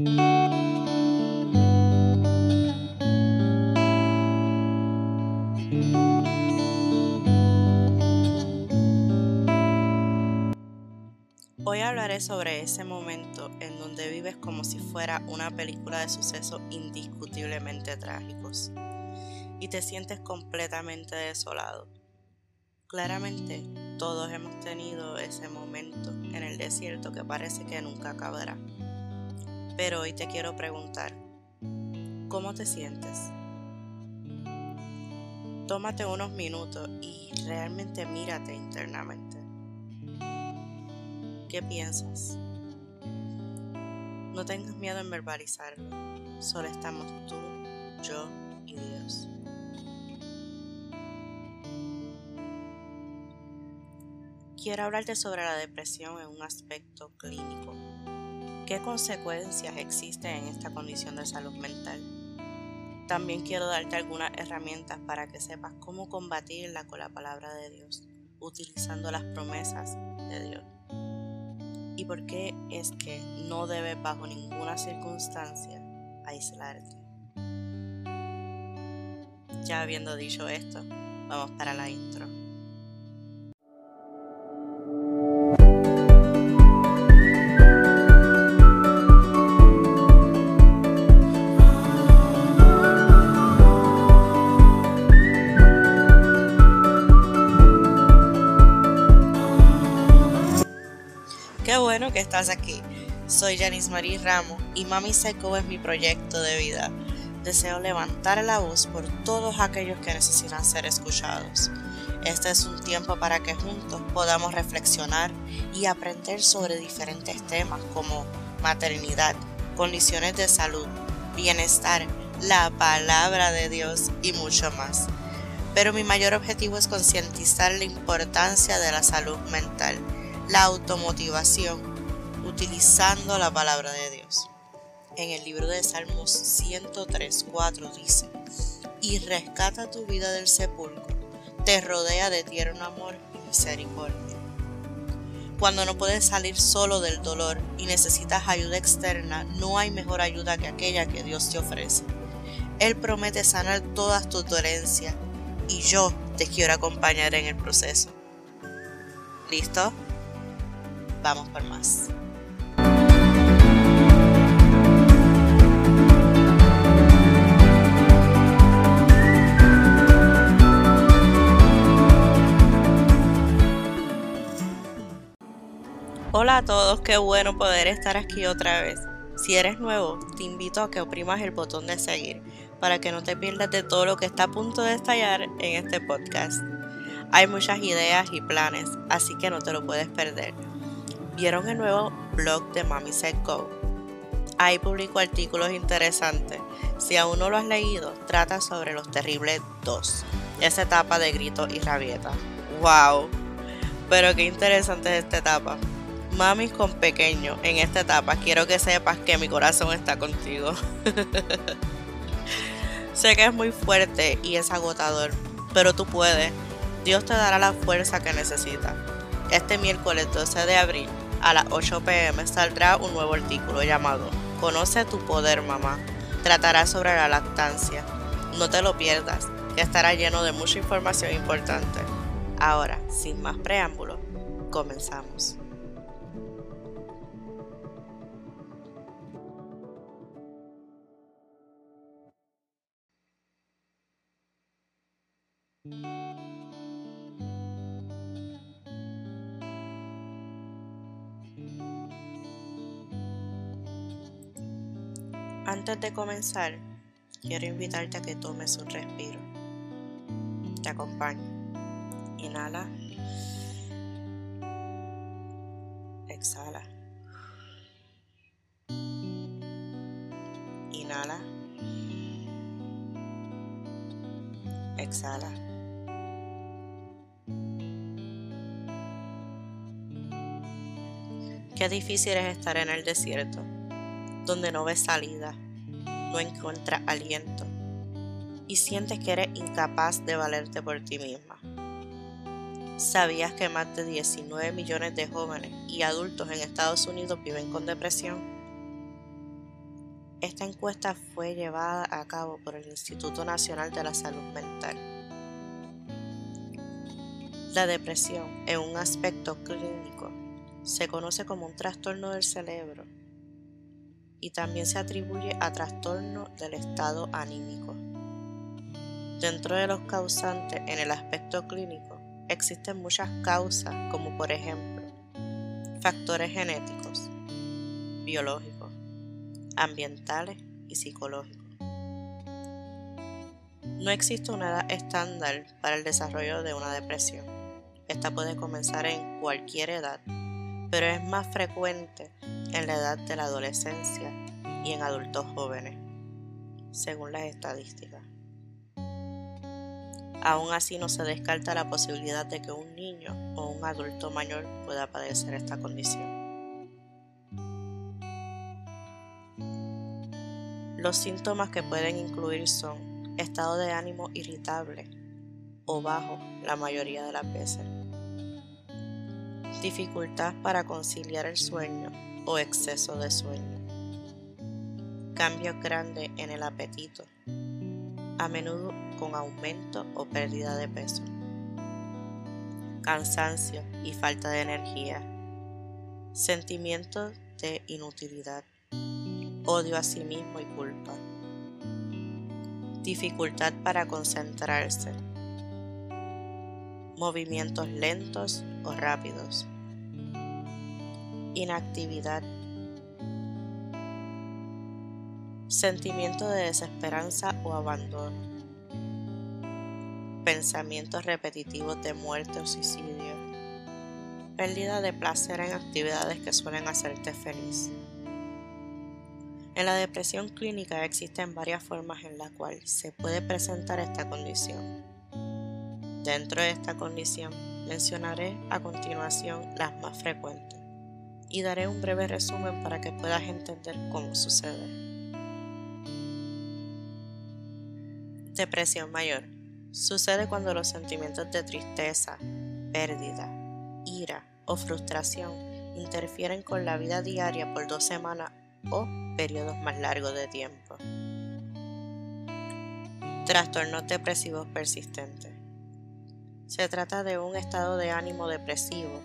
Hoy hablaré sobre ese momento en donde vives como si fuera una película de sucesos indiscutiblemente trágicos y te sientes completamente desolado. Claramente, todos hemos tenido ese momento en el desierto que parece que nunca acabará. Pero hoy te quiero preguntar, ¿cómo te sientes? Tómate unos minutos y realmente mírate internamente. ¿Qué piensas? No tengas miedo en verbalizarlo. Solo estamos tú, yo y Dios. Quiero hablarte sobre la depresión en un aspecto clínico. ¿Qué consecuencias existen en esta condición de salud mental? También quiero darte algunas herramientas para que sepas cómo combatirla con la palabra de Dios, utilizando las promesas de Dios y por qué es que no debes bajo ninguna circunstancia aislarte. Ya habiendo dicho esto, vamos para la intro. Qué bueno que estás aquí. Soy Janice Marie Ramos y Mami Seco es mi proyecto de vida. Deseo levantar la voz por todos aquellos que necesitan ser escuchados. Este es un tiempo para que juntos podamos reflexionar y aprender sobre diferentes temas como maternidad, condiciones de salud, bienestar, la palabra de Dios y mucho más. Pero mi mayor objetivo es concientizar la importancia de la salud mental la automotivación utilizando la palabra de Dios. En el libro de Salmos 103.4 dice, y rescata tu vida del sepulcro, te rodea de tierno amor y misericordia. Cuando no puedes salir solo del dolor y necesitas ayuda externa, no hay mejor ayuda que aquella que Dios te ofrece. Él promete sanar todas tus dolencias y yo te quiero acompañar en el proceso. ¿Listo? Vamos por más. Hola a todos, qué bueno poder estar aquí otra vez. Si eres nuevo, te invito a que oprimas el botón de seguir para que no te pierdas de todo lo que está a punto de estallar en este podcast. Hay muchas ideas y planes, así que no te lo puedes perder. ¿Vieron el nuevo blog de Mami Said Go? Ahí publico artículos interesantes. Si aún no lo has leído, trata sobre los terribles dos. Esa etapa de grito y rabieta. ¡Wow! Pero qué interesante es esta etapa. Mami con pequeño, en esta etapa quiero que sepas que mi corazón está contigo. sé que es muy fuerte y es agotador, pero tú puedes. Dios te dará la fuerza que necesitas. Este miércoles 12 de abril a las 8 pm saldrá un nuevo artículo llamado Conoce tu poder, mamá. Tratará sobre la lactancia. No te lo pierdas, que estará lleno de mucha información importante. Ahora, sin más preámbulos, comenzamos. Antes de comenzar, quiero invitarte a que tomes un respiro. Te acompaño. Inhala. Exhala. Inhala. Exhala. Qué difícil es estar en el desierto donde no ves salida, no encuentras aliento y sientes que eres incapaz de valerte por ti misma. ¿Sabías que más de 19 millones de jóvenes y adultos en Estados Unidos viven con depresión? Esta encuesta fue llevada a cabo por el Instituto Nacional de la Salud Mental. La depresión, en un aspecto clínico, se conoce como un trastorno del cerebro y también se atribuye a trastorno del estado anímico. Dentro de los causantes en el aspecto clínico existen muchas causas como por ejemplo factores genéticos, biológicos, ambientales y psicológicos. No existe una edad estándar para el desarrollo de una depresión. Esta puede comenzar en cualquier edad, pero es más frecuente en la edad de la adolescencia y en adultos jóvenes, según las estadísticas. Aún así no se descarta la posibilidad de que un niño o un adulto mayor pueda padecer esta condición. Los síntomas que pueden incluir son estado de ánimo irritable o bajo la mayoría de las veces, dificultad para conciliar el sueño o exceso de sueño, cambios grandes en el apetito, a menudo con aumento o pérdida de peso, cansancio y falta de energía, sentimientos de inutilidad, odio a sí mismo y culpa, dificultad para concentrarse, movimientos lentos rápidos, inactividad, sentimiento de desesperanza o abandono, pensamientos repetitivos de muerte o suicidio, pérdida de placer en actividades que suelen hacerte feliz. En la depresión clínica existen varias formas en las cuales se puede presentar esta condición. Dentro de esta condición mencionaré a continuación las más frecuentes y daré un breve resumen para que puedas entender cómo sucede. Depresión mayor. Sucede cuando los sentimientos de tristeza, pérdida, ira o frustración interfieren con la vida diaria por dos semanas o periodos más largos de tiempo. Trastornos depresivos persistentes. Se trata de un estado de ánimo depresivo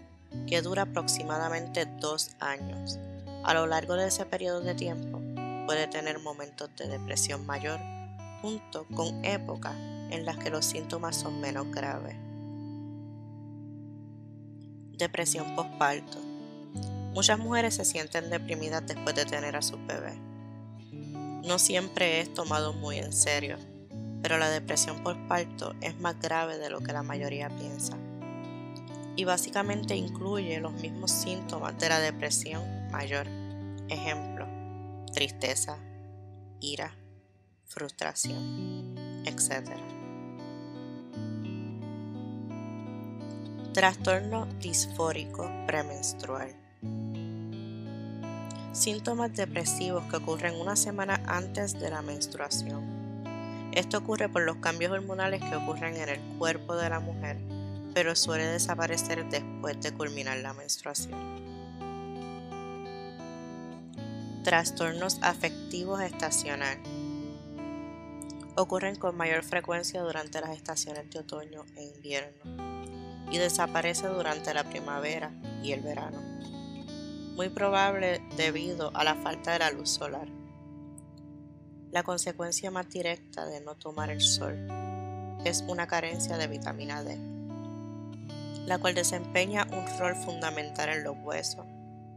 que dura aproximadamente dos años. A lo largo de ese periodo de tiempo puede tener momentos de depresión mayor junto con épocas en las que los síntomas son menos graves. Depresión postparto. Muchas mujeres se sienten deprimidas después de tener a su bebé. No siempre es tomado muy en serio, pero la depresión postparto es más grave de lo que la mayoría piensa. Y básicamente incluye los mismos síntomas de la depresión mayor. Ejemplo, tristeza, ira, frustración, etc. Trastorno disfórico premenstrual. Síntomas depresivos que ocurren una semana antes de la menstruación. Esto ocurre por los cambios hormonales que ocurren en el cuerpo de la mujer, pero suele desaparecer después de culminar la menstruación. Trastornos afectivos estacionales ocurren con mayor frecuencia durante las estaciones de otoño e invierno y desaparece durante la primavera y el verano, muy probable debido a la falta de la luz solar. La consecuencia más directa de no tomar el sol es una carencia de vitamina D, la cual desempeña un rol fundamental en los huesos,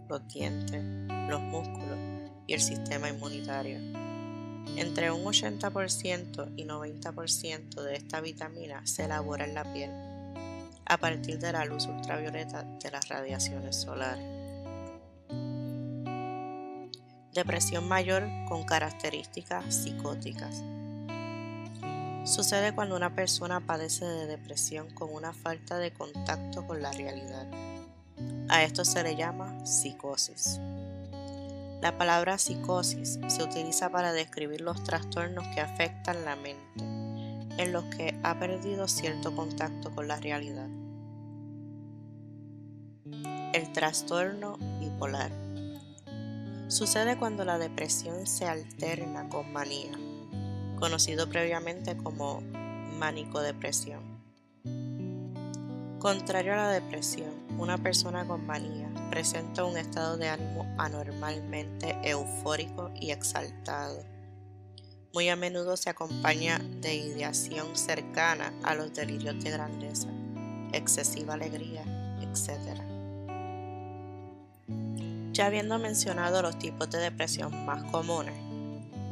los dientes, los músculos y el sistema inmunitario. Entre un 80% y 90% de esta vitamina se elabora en la piel a partir de la luz ultravioleta de las radiaciones solares. Depresión mayor con características psicóticas. Sucede cuando una persona padece de depresión con una falta de contacto con la realidad. A esto se le llama psicosis. La palabra psicosis se utiliza para describir los trastornos que afectan la mente, en los que ha perdido cierto contacto con la realidad. El trastorno bipolar. Sucede cuando la depresión se alterna con manía, conocido previamente como manicodepresión. Contrario a la depresión, una persona con manía presenta un estado de ánimo anormalmente eufórico y exaltado. Muy a menudo se acompaña de ideación cercana a los delirios de grandeza, excesiva alegría, etc. Ya habiendo mencionado los tipos de depresión más comunes,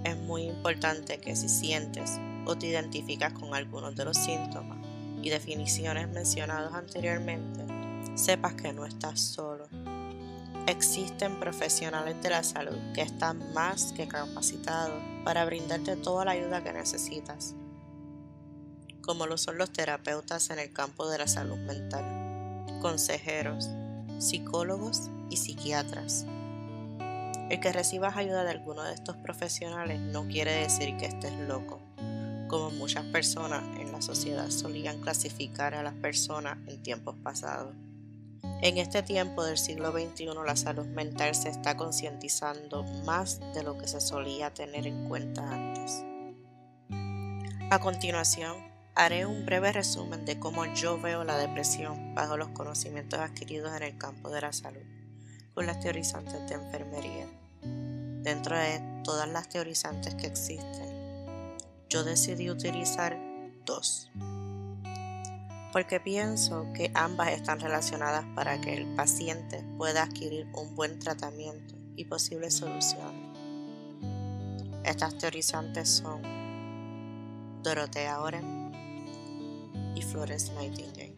es muy importante que si sientes o te identificas con algunos de los síntomas y definiciones mencionados anteriormente, sepas que no estás solo. Existen profesionales de la salud que están más que capacitados para brindarte toda la ayuda que necesitas, como lo son los terapeutas en el campo de la salud mental, consejeros, psicólogos psiquiatras. El que recibas ayuda de alguno de estos profesionales no quiere decir que estés loco, como muchas personas en la sociedad solían clasificar a las personas en tiempos pasados. En este tiempo del siglo XXI la salud mental se está concientizando más de lo que se solía tener en cuenta antes. A continuación, haré un breve resumen de cómo yo veo la depresión bajo los conocimientos adquiridos en el campo de la salud con las teorizantes de enfermería. Dentro de todas las teorizantes que existen, yo decidí utilizar dos porque pienso que ambas están relacionadas para que el paciente pueda adquirir un buen tratamiento y posibles soluciones. Estas teorizantes son Dorothea Oren y Florence Nightingale.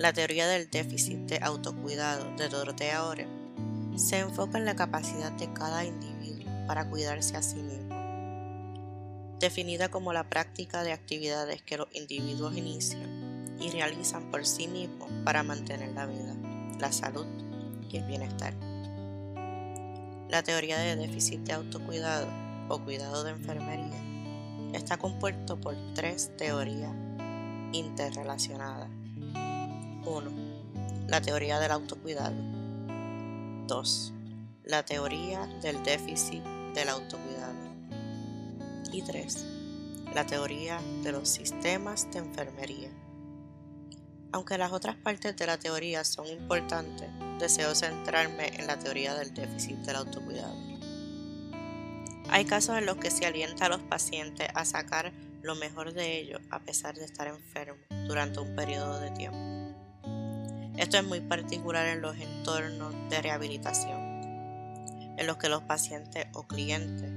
La teoría del déficit de autocuidado de Dorothea Oren se enfoca en la capacidad de cada individuo para cuidarse a sí mismo definida como la práctica de actividades que los individuos inician y realizan por sí mismos para mantener la vida, la salud y el bienestar. La teoría de déficit de autocuidado o cuidado de enfermería está compuesto por tres teorías interrelacionadas. 1. La teoría del autocuidado. 2. La teoría del déficit del autocuidado. Y 3. La teoría de los sistemas de enfermería. Aunque las otras partes de la teoría son importantes, deseo centrarme en la teoría del déficit del autocuidado. Hay casos en los que se alienta a los pacientes a sacar lo mejor de ellos a pesar de estar enfermos durante un periodo de tiempo. Esto es muy particular en los entornos de rehabilitación, en los que los pacientes o clientes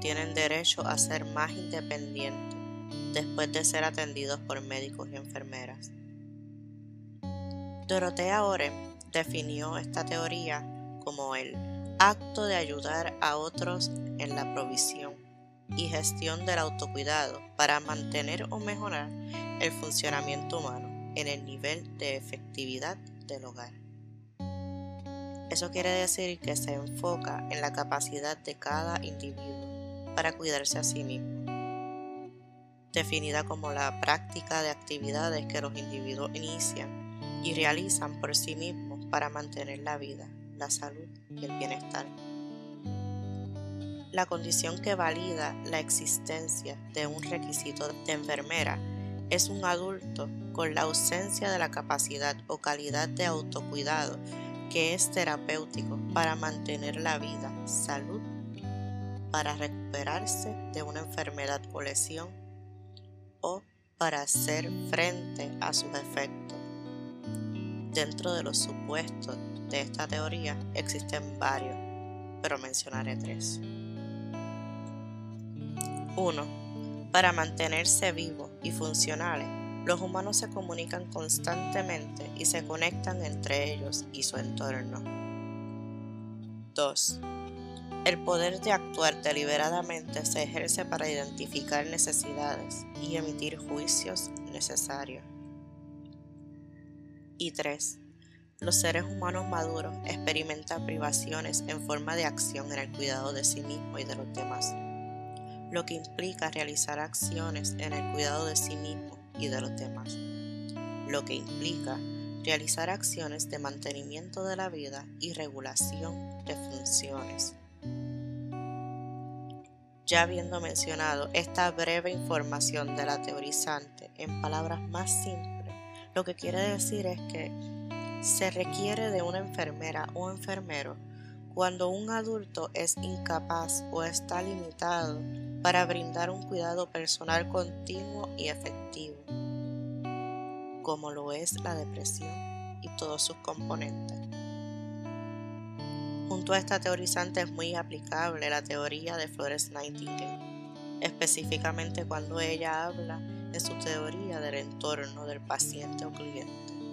tienen derecho a ser más independientes después de ser atendidos por médicos y enfermeras. Dorotea Oren definió esta teoría como el acto de ayudar a otros en la provisión y gestión del autocuidado para mantener o mejorar el funcionamiento humano en el nivel de efectividad del hogar. Eso quiere decir que se enfoca en la capacidad de cada individuo para cuidarse a sí mismo, definida como la práctica de actividades que los individuos inician y realizan por sí mismos para mantener la vida, la salud y el bienestar. La condición que valida la existencia de un requisito de enfermera es un adulto con la ausencia de la capacidad o calidad de autocuidado que es terapéutico para mantener la vida, salud para recuperarse de una enfermedad o lesión o para hacer frente a sus efectos. Dentro de los supuestos de esta teoría existen varios, pero mencionaré tres. 1. Para mantenerse vivos y funcionales, los humanos se comunican constantemente y se conectan entre ellos y su entorno. 2. El poder de actuar deliberadamente se ejerce para identificar necesidades y emitir juicios necesarios. Y 3. Los seres humanos maduros experimentan privaciones en forma de acción en el cuidado de sí mismo y de los demás, lo que implica realizar acciones en el cuidado de sí mismo y de los demás, lo que implica realizar acciones de mantenimiento de la vida y regulación de funciones. Ya habiendo mencionado esta breve información de la teorizante en palabras más simples, lo que quiere decir es que se requiere de una enfermera o enfermero cuando un adulto es incapaz o está limitado para brindar un cuidado personal continuo y efectivo, como lo es la depresión y todos sus componentes. Junto a esta teorizante es muy aplicable la teoría de Flores Nightingale, específicamente cuando ella habla en su teoría del entorno del paciente o cliente.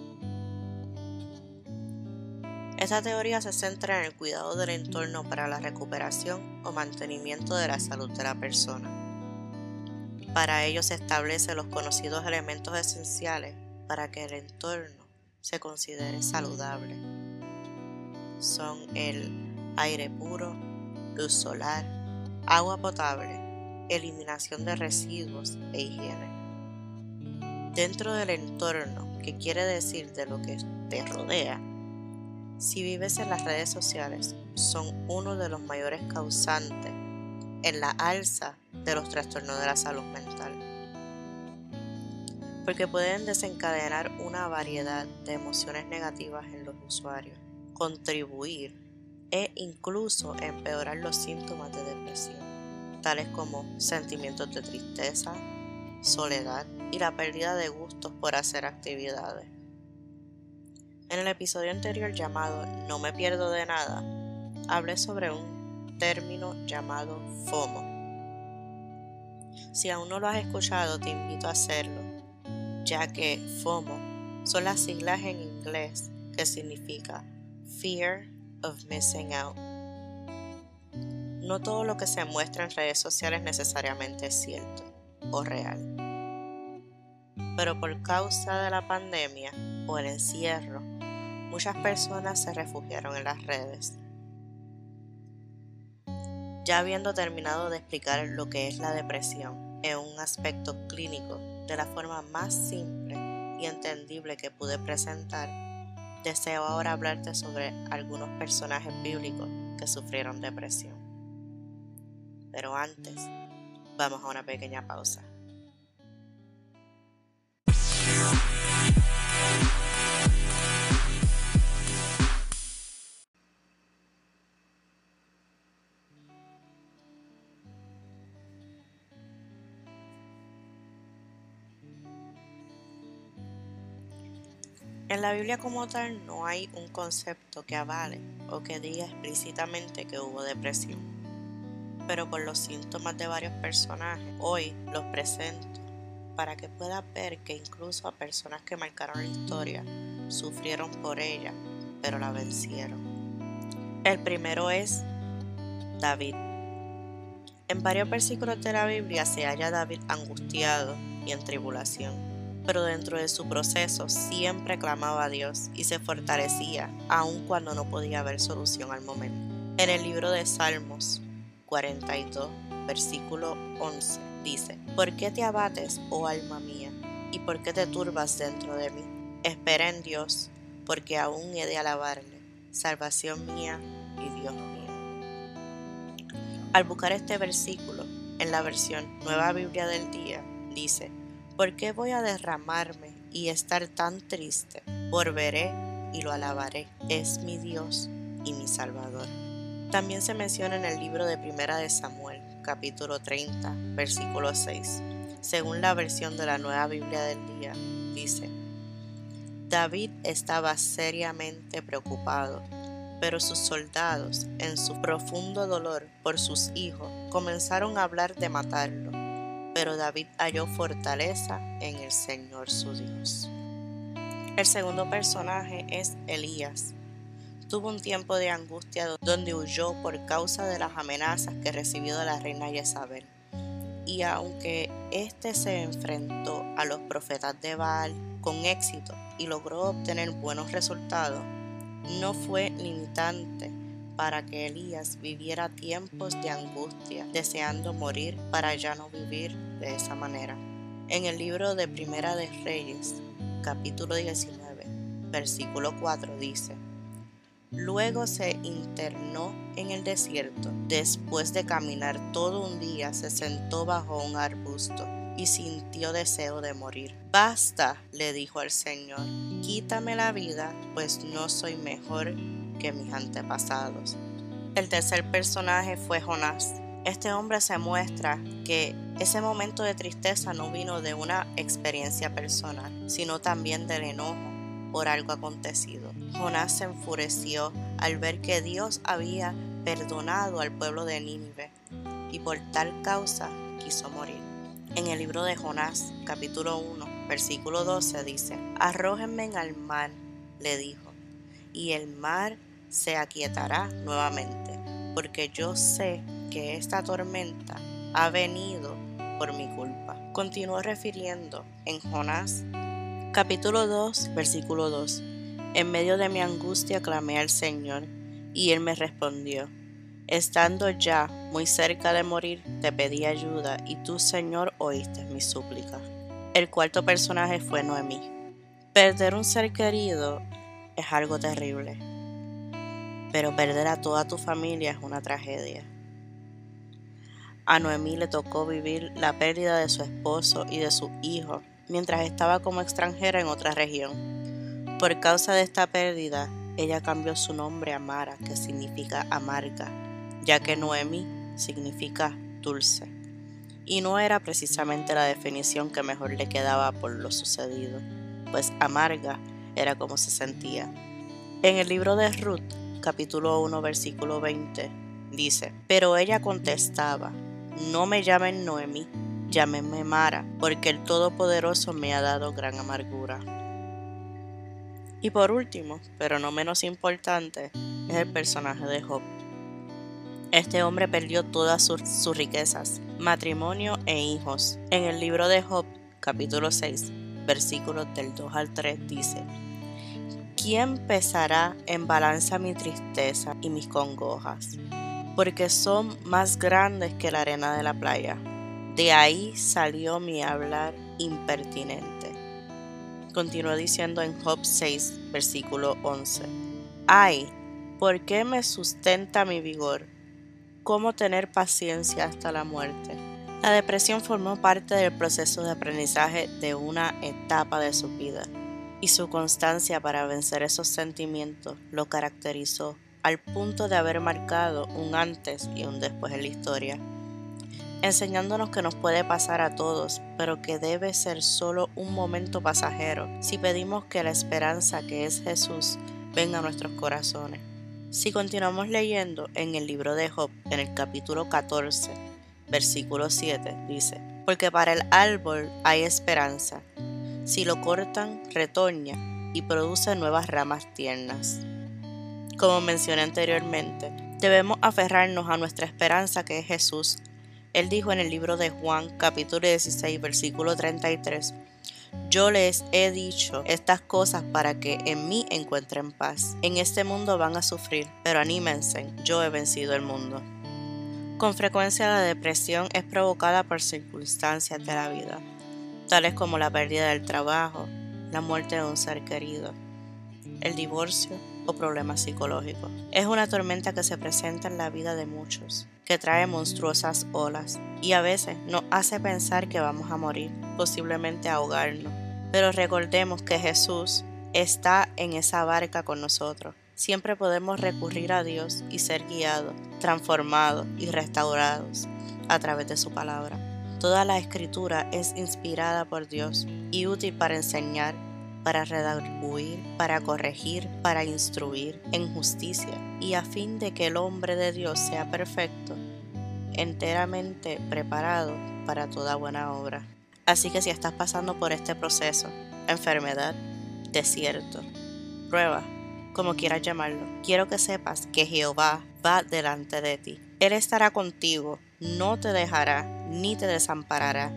Esta teoría se centra en el cuidado del entorno para la recuperación o mantenimiento de la salud de la persona. Para ello se establecen los conocidos elementos esenciales para que el entorno se considere saludable. Son el aire puro, luz solar, agua potable, eliminación de residuos e higiene. Dentro del entorno, que quiere decir de lo que te rodea, si vives en las redes sociales, son uno de los mayores causantes en la alza de los trastornos de la salud mental, porque pueden desencadenar una variedad de emociones negativas en los usuarios, contribuir e incluso empeorar los síntomas de depresión, tales como sentimientos de tristeza, soledad y la pérdida de gustos por hacer actividades. En el episodio anterior llamado No me pierdo de nada, hablé sobre un término llamado FOMO. Si aún no lo has escuchado, te invito a hacerlo, ya que FOMO son las siglas en inglés que significa Fear of Missing Out. No todo lo que se muestra en redes sociales necesariamente es cierto o real. Pero por causa de la pandemia o el encierro, muchas personas se refugiaron en las redes. Ya habiendo terminado de explicar lo que es la depresión en un aspecto clínico de la forma más simple y entendible que pude presentar, deseo ahora hablarte sobre algunos personajes bíblicos que sufrieron depresión. Pero antes, vamos a una pequeña pausa. En la Biblia como tal no hay un concepto que avale o que diga explícitamente que hubo depresión, pero por los síntomas de varios personajes hoy los presento para que puedas ver que incluso a personas que marcaron la historia sufrieron por ella, pero la vencieron. El primero es David. En varios versículos de la Biblia se halla David angustiado y en tribulación pero dentro de su proceso siempre clamaba a Dios y se fortalecía, aun cuando no podía haber solución al momento. En el libro de Salmos 42, versículo 11, dice, ¿Por qué te abates, oh alma mía? ¿Y por qué te turbas dentro de mí? Espera en Dios, porque aún he de alabarle, salvación mía y Dios mío. Al buscar este versículo en la versión Nueva Biblia del Día, dice, ¿Por qué voy a derramarme y estar tan triste? Volveré y lo alabaré. Es mi Dios y mi Salvador. También se menciona en el libro de Primera de Samuel, capítulo 30, versículo 6. Según la versión de la Nueva Biblia del Día, dice, David estaba seriamente preocupado, pero sus soldados, en su profundo dolor por sus hijos, comenzaron a hablar de matarlo pero David halló fortaleza en el Señor su Dios. El segundo personaje es Elías. Tuvo un tiempo de angustia donde huyó por causa de las amenazas que recibió de la reina Jezabel. Y aunque éste se enfrentó a los profetas de Baal con éxito y logró obtener buenos resultados, no fue limitante para que Elías viviera tiempos de angustia, deseando morir para ya no vivir de esa manera. En el libro de Primera de Reyes, capítulo 19, versículo 4 dice, Luego se internó en el desierto. Después de caminar todo un día, se sentó bajo un arbusto y sintió deseo de morir. Basta, le dijo al Señor, quítame la vida, pues no soy mejor que mis antepasados. El tercer personaje fue Jonás. Este hombre se muestra que ese momento de tristeza no vino de una experiencia personal, sino también del enojo por algo acontecido. Jonás se enfureció al ver que Dios había perdonado al pueblo de Nínive y por tal causa quiso morir. En el libro de Jonás, capítulo 1, versículo 12 dice, Arrójenme al mar, le dijo, y el mar se aquietará nuevamente, porque yo sé que esta tormenta ha venido por mi culpa. Continuó refiriendo en Jonás Capítulo 2, versículo 2. En medio de mi angustia clamé al Señor, y Él me respondió. Estando ya muy cerca de morir, te pedí ayuda, y tú, Señor, oíste mi súplica. El cuarto personaje fue Noemí. Perder un ser querido es algo terrible, pero perder a toda tu familia es una tragedia. A Noemí le tocó vivir la pérdida de su esposo y de su hijo mientras estaba como extranjera en otra región. Por causa de esta pérdida, ella cambió su nombre a Mara, que significa amarga, ya que Noemi significa dulce. Y no era precisamente la definición que mejor le quedaba por lo sucedido, pues amarga era como se sentía. En el libro de Ruth, capítulo 1, versículo 20, dice, pero ella contestaba, no me llamen Noemi, llámenme Mara, porque el Todopoderoso me ha dado gran amargura. Y por último, pero no menos importante, es el personaje de Job. Este hombre perdió todas sus, sus, riquezas, matrimonio e hijos. En el libro de Job, capítulo 6, versículos del 2 al 3, dice, ¿Quién pesará en balanza mi tristeza y mis congojas? Porque son más grandes que la arena de la playa. De ahí salió mi hablar impertinente. Continuó diciendo en Job 6, versículo 11. Ay, ¿por qué me sustenta mi vigor? ¿Cómo tener paciencia hasta la muerte? La depresión formó parte del proceso de aprendizaje de una etapa de su vida y su constancia para vencer esos sentimientos lo caracterizó al punto de haber marcado un antes y un después en la historia enseñándonos que nos puede pasar a todos, pero que debe ser solo un momento pasajero si pedimos que la esperanza que es Jesús venga a nuestros corazones. Si continuamos leyendo en el libro de Job, en el capítulo 14, versículo 7, dice, porque para el árbol hay esperanza, si lo cortan, retoña y produce nuevas ramas tiernas. Como mencioné anteriormente, debemos aferrarnos a nuestra esperanza que es Jesús, él dijo en el libro de Juan capítulo 16 versículo 33, yo les he dicho estas cosas para que en mí encuentren paz. En este mundo van a sufrir, pero anímense, yo he vencido el mundo. Con frecuencia la depresión es provocada por circunstancias de la vida, tales como la pérdida del trabajo, la muerte de un ser querido, el divorcio o problemas psicológicos. Es una tormenta que se presenta en la vida de muchos, que trae monstruosas olas y a veces nos hace pensar que vamos a morir, posiblemente ahogarnos. Pero recordemos que Jesús está en esa barca con nosotros. Siempre podemos recurrir a Dios y ser guiados, transformados y restaurados a través de su palabra. Toda la escritura es inspirada por Dios y útil para enseñar, para redarguir, para corregir, para instruir en justicia, y a fin de que el hombre de Dios sea perfecto, enteramente preparado para toda buena obra. Así que si estás pasando por este proceso, enfermedad, desierto, prueba, como quieras llamarlo, quiero que sepas que Jehová va delante de ti. Él estará contigo, no te dejará ni te desamparará.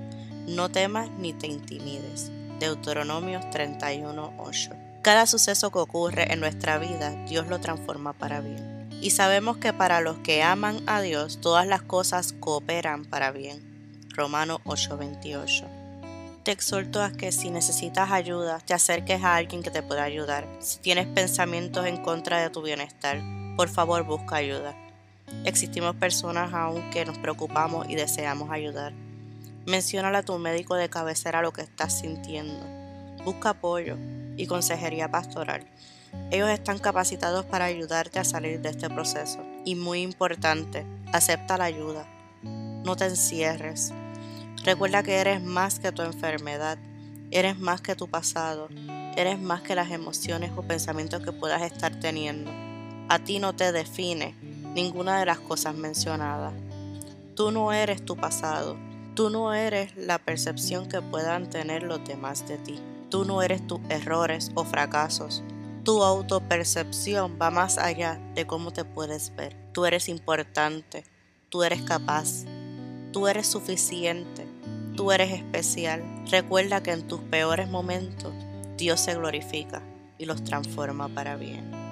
No temas ni te intimides. Deuteronomio 31:8. Cada suceso que ocurre en nuestra vida, Dios lo transforma para bien. Y sabemos que para los que aman a Dios, todas las cosas cooperan para bien. Romano 8:28. Te exhorto a que si necesitas ayuda, te acerques a alguien que te pueda ayudar. Si tienes pensamientos en contra de tu bienestar, por favor busca ayuda. Existimos personas aún que nos preocupamos y deseamos ayudar. Menciónale a tu médico de cabecera lo que estás sintiendo. Busca apoyo y consejería pastoral. Ellos están capacitados para ayudarte a salir de este proceso. Y muy importante, acepta la ayuda. No te encierres. Recuerda que eres más que tu enfermedad, eres más que tu pasado, eres más que las emociones o pensamientos que puedas estar teniendo. A ti no te define ninguna de las cosas mencionadas. Tú no eres tu pasado, tú no eres la percepción que puedan tener los demás de ti. Tú no eres tus errores o fracasos. Tu autopercepción va más allá de cómo te puedes ver. Tú eres importante, tú eres capaz, tú eres suficiente, Tú eres especial. Recuerda que en tus peores momentos Dios se glorifica y los transforma para bien.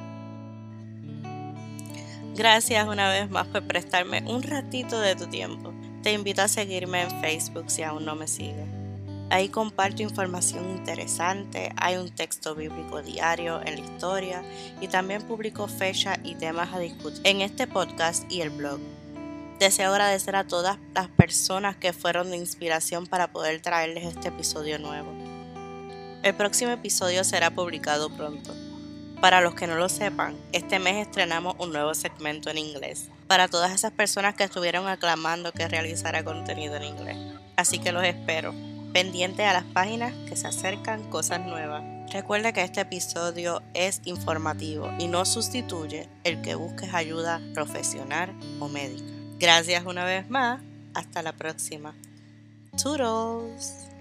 Gracias una vez más por prestarme un ratito de tu tiempo. Te invito a seguirme en Facebook si aún no me sigues. Ahí comparto información interesante, hay un texto bíblico diario en la historia y también publico fechas y temas a discutir en este podcast y el blog. Deseo agradecer a todas las personas que fueron de inspiración para poder traerles este episodio nuevo. El próximo episodio será publicado pronto. Para los que no lo sepan, este mes estrenamos un nuevo segmento en inglés, para todas esas personas que estuvieron aclamando que realizara contenido en inglés. Así que los espero, pendiente a las páginas que se acercan cosas nuevas. Recuerda que este episodio es informativo y no sustituye el que busques ayuda profesional o médica. Gracias una vez más. Hasta la próxima. Toodles.